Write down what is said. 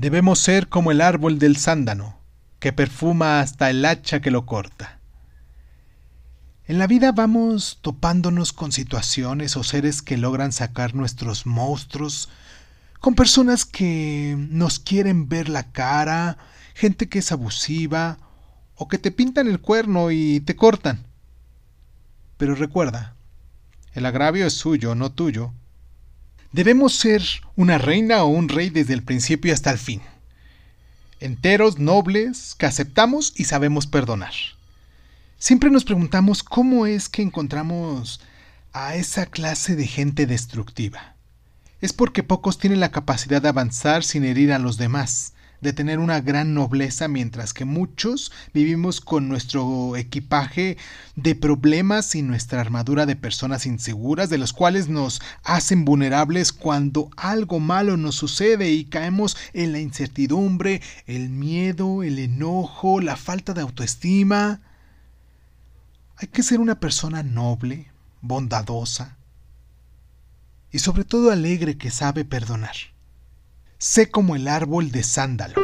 Debemos ser como el árbol del sándano, que perfuma hasta el hacha que lo corta. En la vida vamos topándonos con situaciones o seres que logran sacar nuestros monstruos, con personas que nos quieren ver la cara, gente que es abusiva, o que te pintan el cuerno y te cortan. Pero recuerda, el agravio es suyo, no tuyo. Debemos ser una reina o un rey desde el principio hasta el fin. Enteros, nobles, que aceptamos y sabemos perdonar. Siempre nos preguntamos cómo es que encontramos a esa clase de gente destructiva. Es porque pocos tienen la capacidad de avanzar sin herir a los demás, de tener una gran nobleza, mientras que muchos vivimos con nuestro equipaje de problemas y nuestra armadura de personas inseguras, de los cuales nos hacen vulnerables cuando algo malo nos sucede y caemos en la incertidumbre, el miedo, el enojo, la falta de autoestima. Hay que ser una persona noble, bondadosa y sobre todo alegre que sabe perdonar. Sé como el árbol de sándalo.